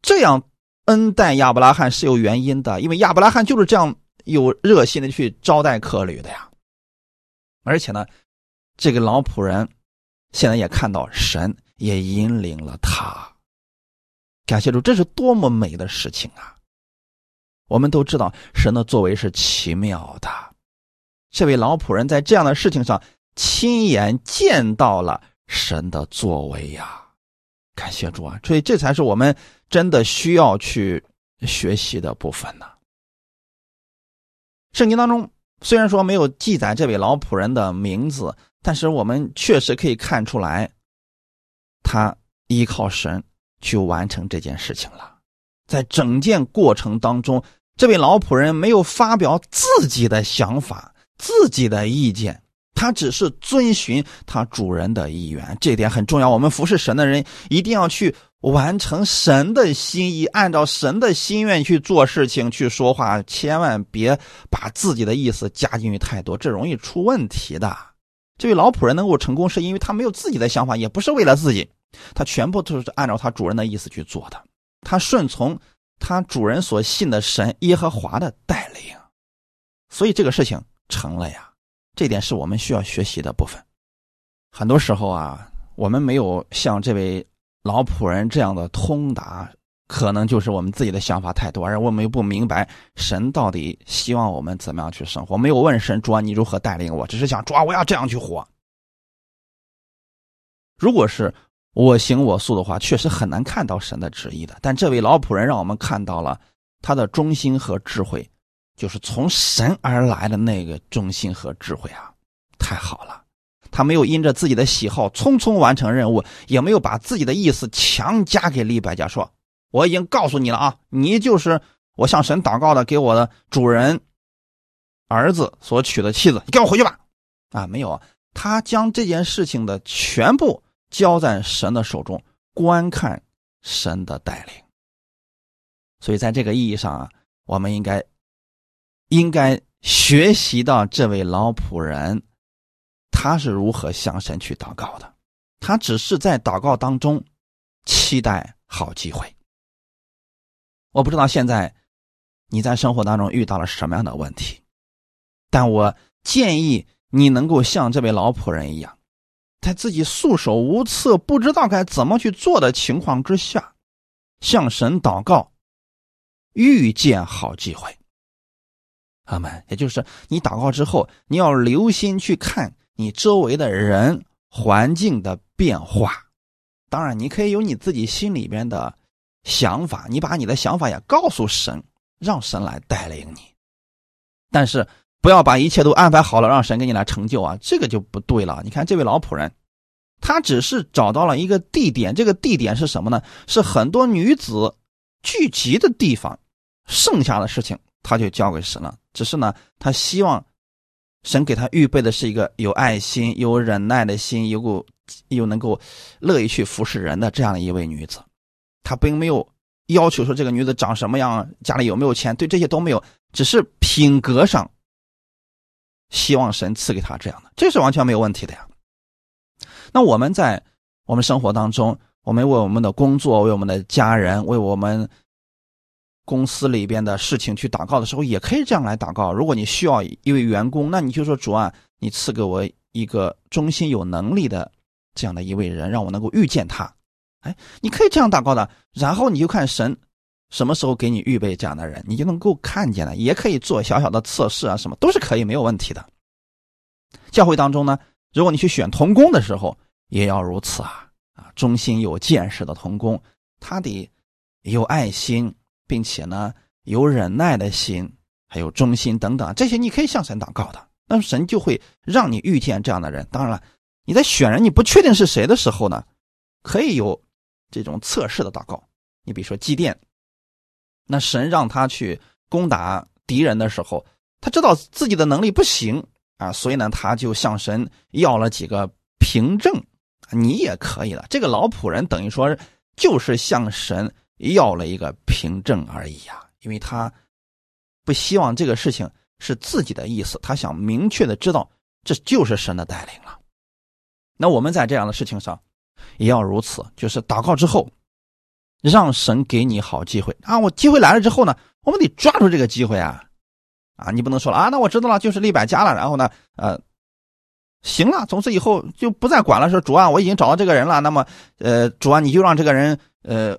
这样恩待亚伯拉罕是有原因的，因为亚伯拉罕就是这样有热心的去招待客旅的呀。而且呢，这个老仆人现在也看到神也引领了他。感谢主，这是多么美的事情啊！我们都知道神的作为是奇妙的，这位老仆人在这样的事情上亲眼见到了神的作为呀！感谢主啊！所以这才是我们真的需要去学习的部分呢。圣经当中虽然说没有记载这位老仆人的名字，但是我们确实可以看出来，他依靠神去完成这件事情了。在整件过程当中。这位老仆人没有发表自己的想法、自己的意见，他只是遵循他主人的意愿，这点很重要。我们服侍神的人一定要去完成神的心意，按照神的心愿去做事情、去说话，千万别把自己的意思加进去太多，这容易出问题的。这位老仆人能够成功，是因为他没有自己的想法，也不是为了自己，他全部都是按照他主人的意思去做的，他顺从。他主人所信的神耶和华的带领，所以这个事情成了呀。这点是我们需要学习的部分。很多时候啊，我们没有像这位老仆人这样的通达，可能就是我们自己的想法太多，而我们又不明白神到底希望我们怎么样去生活。没有问神主啊，你如何带领我？只是想抓，我要这样去活。如果是。我行我素的话，确实很难看到神的旨意的。但这位老仆人让我们看到了他的忠心和智慧，就是从神而来的那个忠心和智慧啊，太好了！他没有因着自己的喜好匆匆完成任务，也没有把自己的意思强加给李百家，说我已经告诉你了啊，你就是我向神祷告的，给我的主人儿子所娶的妻子，你跟我回去吧。啊，没有啊，他将这件事情的全部。交在神的手中，观看神的带领。所以，在这个意义上啊，我们应该应该学习到这位老仆人他是如何向神去祷告的。他只是在祷告当中期待好机会。我不知道现在你在生活当中遇到了什么样的问题，但我建议你能够像这位老仆人一样。在自己束手无策、不知道该怎么去做的情况之下，向神祷告，遇见好机会。阿门。也就是你祷告之后，你要留心去看你周围的人、环境的变化。当然，你可以有你自己心里边的想法，你把你的想法也告诉神，让神来带领你。但是。不要把一切都安排好了，让神给你来成就啊，这个就不对了。你看这位老仆人，他只是找到了一个地点，这个地点是什么呢？是很多女子聚集的地方。剩下的事情他就交给神了。只是呢，他希望神给他预备的是一个有爱心、有忍耐的心，有够又能够乐意去服侍人的这样的一位女子。他并没有要求说这个女子长什么样，家里有没有钱，对这些都没有，只是品格上。希望神赐给他这样的，这是完全没有问题的呀。那我们在我们生活当中，我们为我们的工作、为我们的家人、为我们公司里边的事情去祷告的时候，也可以这样来祷告。如果你需要一位员工，那你就说主啊，你赐给我一个忠心有能力的这样的一位人，让我能够遇见他。哎，你可以这样祷告的。然后你就看神什么时候给你预备这样的人，你就能够看见了。也可以做小小的测试啊，什么都是可以，没有问题的。教会当中呢，如果你去选童工的时候，也要如此啊啊，忠心有见识的童工，他得有爱心，并且呢有忍耐的心，还有忠心等等，这些你可以向神祷告的，那么神就会让你遇见这样的人。当然了，你在选人你不确定是谁的时候呢，可以有这种测试的祷告。你比如说祭奠，那神让他去攻打敌人的时候，他知道自己的能力不行。啊，所以呢，他就向神要了几个凭证，你也可以了。这个老仆人等于说就是向神要了一个凭证而已呀，因为他不希望这个事情是自己的意思，他想明确的知道这就是神的带领了。那我们在这样的事情上也要如此，就是祷告之后，让神给你好机会啊！我机会来了之后呢，我们得抓住这个机会啊。啊，你不能说了啊！那我知道了，就是利百加了。然后呢，呃，行了，从此以后就不再管了。说主啊，我已经找到这个人了。那么，呃，主啊，你就让这个人呃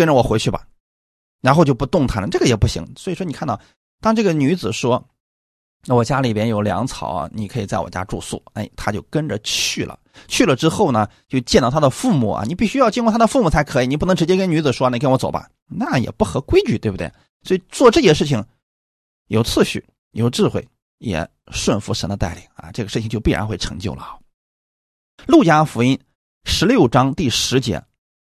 跟着我回去吧，然后就不动弹了。这个也不行。所以说，你看到当这个女子说：“那我家里边有粮草，你可以在我家住宿。”哎，他就跟着去了。去了之后呢，就见到他的父母啊，你必须要经过他的父母才可以，你不能直接跟女子说：“你跟我走吧。”那也不合规矩，对不对？所以做这些事情。有次序，有智慧，也顺服神的带领啊，这个事情就必然会成就了。路加福音十六章第十节：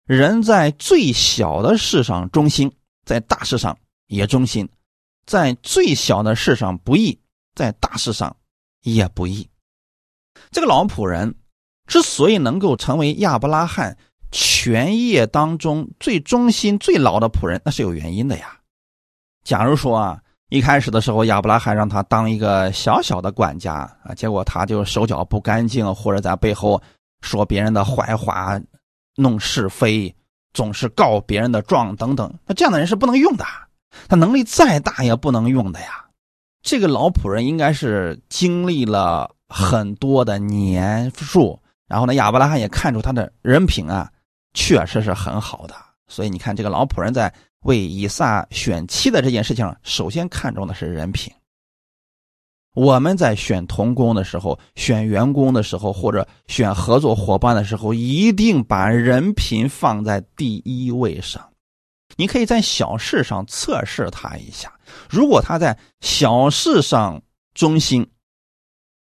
人在最小的事上忠心，在大事上也忠心；在最小的事上不义，在大事上也不义。这个老仆人之所以能够成为亚伯拉罕全业当中最忠心、最老的仆人，那是有原因的呀。假如说啊。一开始的时候，亚伯拉罕让他当一个小小的管家啊，结果他就手脚不干净，或者在背后说别人的坏话，弄是非，总是告别人的状等等。那这样的人是不能用的，他能力再大也不能用的呀。这个老仆人应该是经历了很多的年数，然后呢，亚伯拉罕也看出他的人品啊，确实是很好的。所以你看，这个老仆人在。为以撒选妻的这件事情，首先看重的是人品。我们在选童工的时候、选员工的时候，或者选合作伙伴的时候，一定把人品放在第一位上。你可以在小事上测试他一下，如果他在小事上忠心，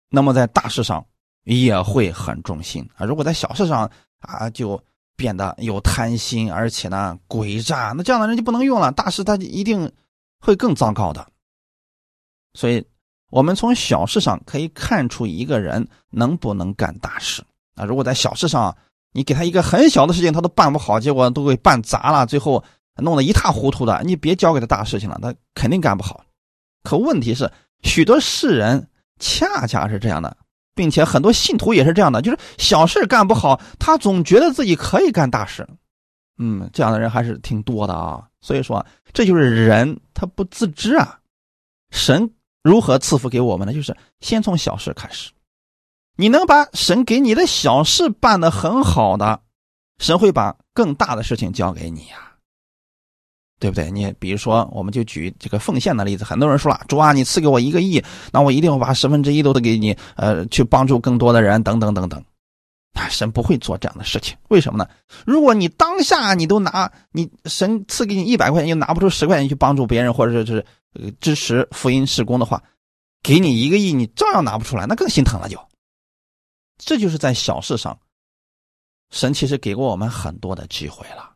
那么在大事上也会很忠心啊。如果在小事上啊，就。变得有贪心，而且呢诡诈，那这样的人就不能用了。大事他一定会更糟糕的。所以，我们从小事上可以看出一个人能不能干大事啊。如果在小事上你给他一个很小的事情，他都办不好，结果都给办砸了，最后弄得一塌糊涂的。你别交给他大事情了，他肯定干不好。可问题是，许多世人恰恰是这样的，并且很多信徒也是这样的，就是小事干不好，他总觉得自己可以干大事。嗯，这样的人还是挺多的啊。所以说，这就是人他不自知啊。神如何赐福给我们呢？就是先从小事开始。你能把神给你的小事办得很好的，神会把更大的事情交给你呀，对不对？你比如说，我们就举这个奉献的例子，很多人说了，主啊，你赐给我一个亿，那我一定要把十分之一都得给你，呃，去帮助更多的人，等等等等。啊，神不会做这样的事情，为什么呢？如果你当下你都拿你神赐给你一百块钱，又拿不出十块钱去帮助别人，或者是呃支持福音事工的话，给你一个亿，你照样拿不出来，那更心疼了就。这就是在小事上，神其实给过我们很多的机会了。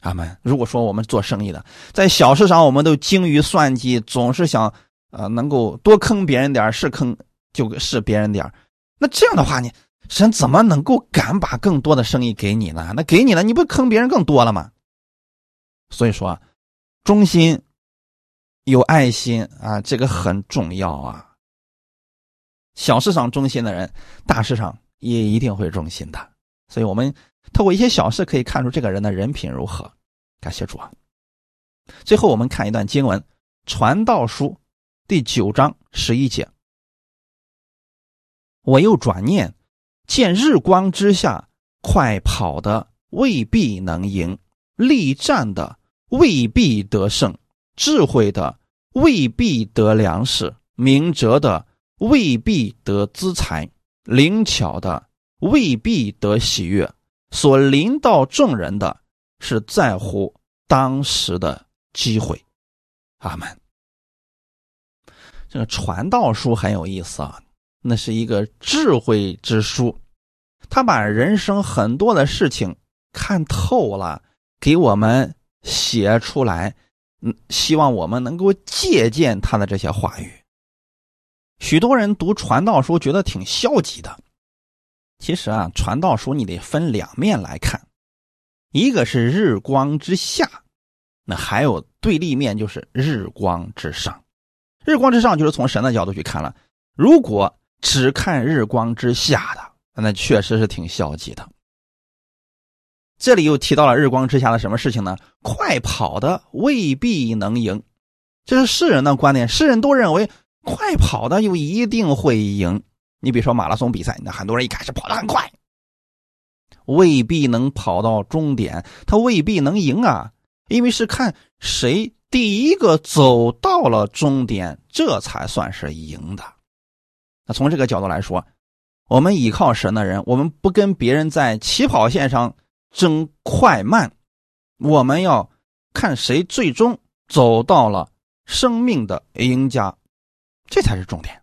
阿门。如果说我们做生意的，在小事上我们都精于算计，总是想呃能够多坑别人点是坑就是别人点那这样的话，你神怎么能够敢把更多的生意给你呢？那给你了，你不坑别人更多了吗？所以说，忠心、有爱心啊，这个很重要啊。小事上忠心的人，大事上也一定会忠心的。所以，我们透过一些小事可以看出这个人的人品如何。感谢主啊！最后，我们看一段经文，《传道书》第九章十一节：“我又转念，见日光之下，快跑的未必能赢，力战的未必得胜，智慧的未必得粮食，明哲的。”未必得资财，灵巧的未必得喜悦。所临到众人的是在乎当时的机会。阿门。这个传道书很有意思啊，那是一个智慧之书，他把人生很多的事情看透了，给我们写出来。嗯，希望我们能够借鉴他的这些话语。许多人读传道书觉得挺消极的，其实啊，传道书你得分两面来看，一个是日光之下，那还有对立面就是日光之上。日光之上就是从神的角度去看了，如果只看日光之下的，那确实是挺消极的。这里又提到了日光之下的什么事情呢？快跑的未必能赢，这是世人的观点，世人都认为。快跑的又一定会赢。你比如说马拉松比赛，那很多人一开始跑得很快，未必能跑到终点，他未必能赢啊，因为是看谁第一个走到了终点，这才算是赢的。那从这个角度来说，我们依靠神的人，我们不跟别人在起跑线上争快慢，我们要看谁最终走到了生命的赢家。这才是重点。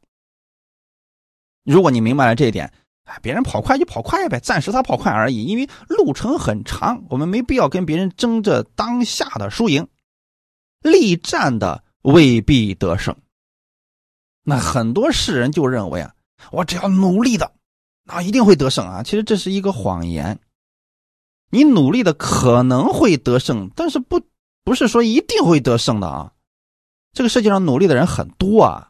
如果你明白了这一点，哎，别人跑快就跑快呗，暂时他跑快而已，因为路程很长，我们没必要跟别人争着当下的输赢。力战的未必得胜。那很多世人就认为啊，我只要努力的，那一定会得胜啊。其实这是一个谎言。你努力的可能会得胜，但是不不是说一定会得胜的啊。这个世界上努力的人很多啊。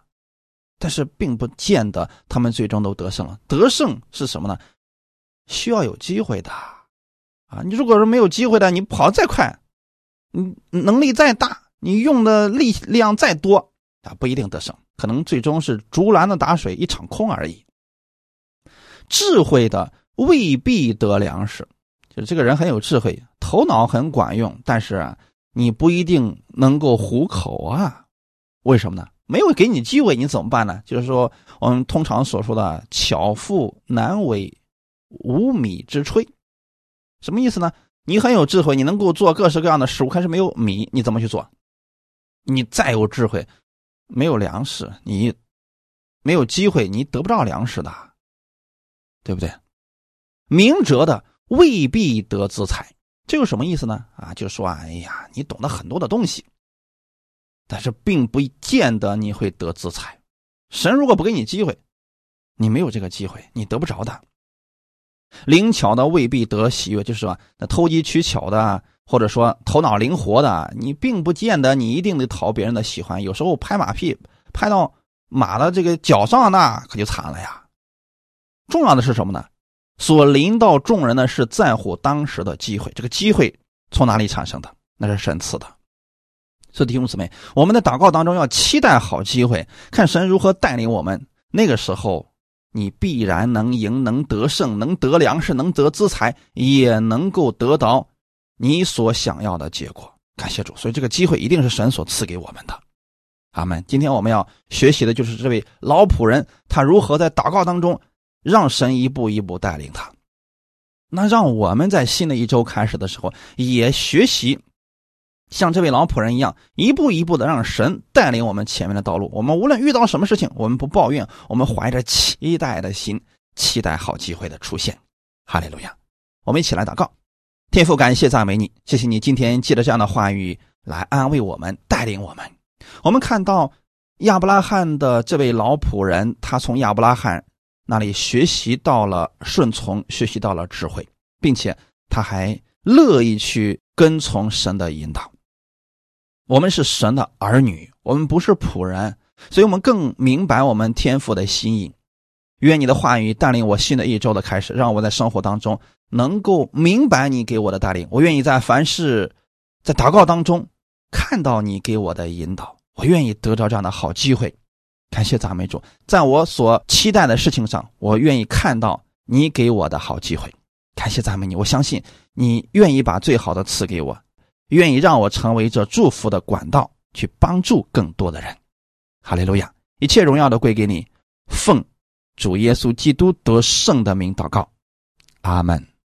但是并不见得他们最终都得胜了。得胜是什么呢？需要有机会的啊！你如果说没有机会的，你跑再快，你能力再大，你用的力量再多啊，不一定得胜，可能最终是竹篮子打水一场空而已。智慧的未必得粮食，这个人很有智慧，头脑很管用，但是，你不一定能够糊口啊？为什么呢？没有给你机会，你怎么办呢？就是说，我们通常所说的“巧妇难为无米之炊”，什么意思呢？你很有智慧，你能够做各式各样的食物，可是没有米，你怎么去做？你再有智慧，没有粮食，你没有机会，你得不到粮食的，对不对？明哲的未必得资财，这有什么意思呢？啊，就说啊，哎呀，你懂得很多的东西。但是并不见得你会得资财，神如果不给你机会，你没有这个机会，你得不着的。灵巧的未必得喜悦，就是说那投机取巧的，或者说头脑灵活的，你并不见得你一定得讨别人的喜欢。有时候拍马屁拍到马的这个脚上，那可就惨了呀。重要的是什么呢？所临到众人的是在乎当时的机会，这个机会从哪里产生的？那是神赐的。所以弟兄姊妹，我们的祷告当中要期待好机会，看神如何带领我们。那个时候。你必然能赢，能得胜，能得粮食，能得资财，也能够得到你所想要的结果。感谢主，所以这个机会一定是神所赐给我们的。阿门。今天我们要学习的就是这位老仆人，他如何在祷告当中让神一步一步带领他。那让我们在新的一周开始的时候也学习。像这位老仆人一样，一步一步的让神带领我们前面的道路。我们无论遇到什么事情，我们不抱怨，我们怀着期待的心，期待好机会的出现。哈利路亚！我们一起来祷告，天父，感谢赞美你，谢谢你今天借着这样的话语来安慰我们，带领我们。我们看到亚伯拉罕的这位老仆人，他从亚伯拉罕那里学习到了顺从，学习到了智慧，并且他还乐意去跟从神的引导。我们是神的儿女，我们不是仆人，所以我们更明白我们天父的心意。愿你的话语带领我新的一周的开始，让我在生活当中能够明白你给我的带领。我愿意在凡事，在祷告当中看到你给我的引导。我愿意得到这样的好机会。感谢赞美主，在我所期待的事情上，我愿意看到你给我的好机会。感谢赞美你，我相信你愿意把最好的赐给我。愿意让我成为这祝福的管道，去帮助更多的人。哈利路亚！一切荣耀都归给你，奉主耶稣基督得胜的名祷告，阿门。